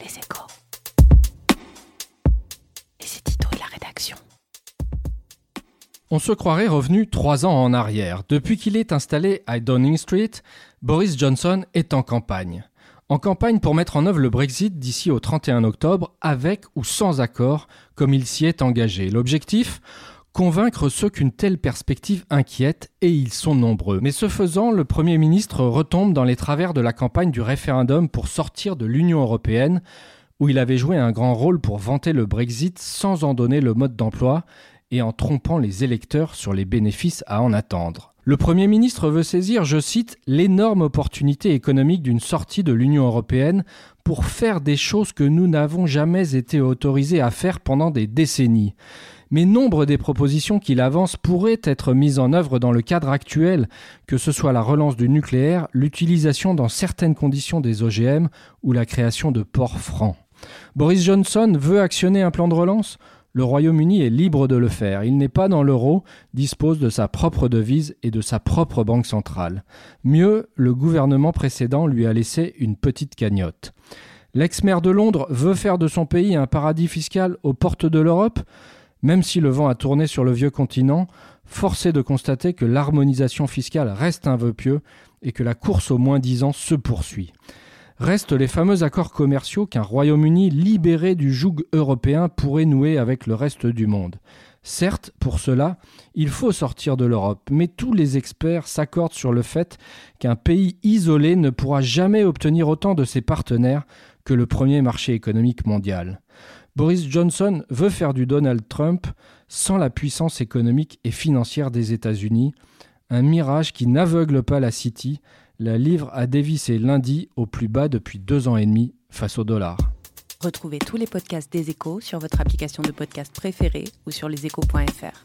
Les échos. Les éditos et la rédaction. On se croirait revenu trois ans en arrière. Depuis qu'il est installé à Downing Street, Boris Johnson est en campagne. En campagne pour mettre en œuvre le Brexit d'ici au 31 octobre, avec ou sans accord, comme il s'y est engagé. L'objectif? Convaincre ceux qu'une telle perspective inquiète, et ils sont nombreux. Mais ce faisant, le Premier ministre retombe dans les travers de la campagne du référendum pour sortir de l'Union européenne, où il avait joué un grand rôle pour vanter le Brexit sans en donner le mode d'emploi et en trompant les électeurs sur les bénéfices à en attendre. Le Premier ministre veut saisir, je cite, l'énorme opportunité économique d'une sortie de l'Union européenne pour faire des choses que nous n'avons jamais été autorisés à faire pendant des décennies. Mais nombre des propositions qu'il avance pourraient être mises en œuvre dans le cadre actuel, que ce soit la relance du nucléaire, l'utilisation dans certaines conditions des OGM ou la création de ports francs. Boris Johnson veut actionner un plan de relance? Le Royaume-Uni est libre de le faire. Il n'est pas dans l'euro, dispose de sa propre devise et de sa propre banque centrale. Mieux, le gouvernement précédent lui a laissé une petite cagnotte. L'ex-maire de Londres veut faire de son pays un paradis fiscal aux portes de l'Europe? Même si le vent a tourné sur le vieux continent, force est de constater que l'harmonisation fiscale reste un vœu pieux et que la course au moins dix ans se poursuit. Restent les fameux accords commerciaux qu'un Royaume-Uni libéré du joug européen pourrait nouer avec le reste du monde. Certes, pour cela, il faut sortir de l'Europe, mais tous les experts s'accordent sur le fait qu'un pays isolé ne pourra jamais obtenir autant de ses partenaires que le premier marché économique mondial. Boris Johnson veut faire du Donald Trump sans la puissance économique et financière des États-Unis, un mirage qui n'aveugle pas la City, la livre a dévissé lundi au plus bas depuis deux ans et demi face au dollar. Retrouvez tous les podcasts des échos sur votre application de podcast préférée ou sur leséchos.fr.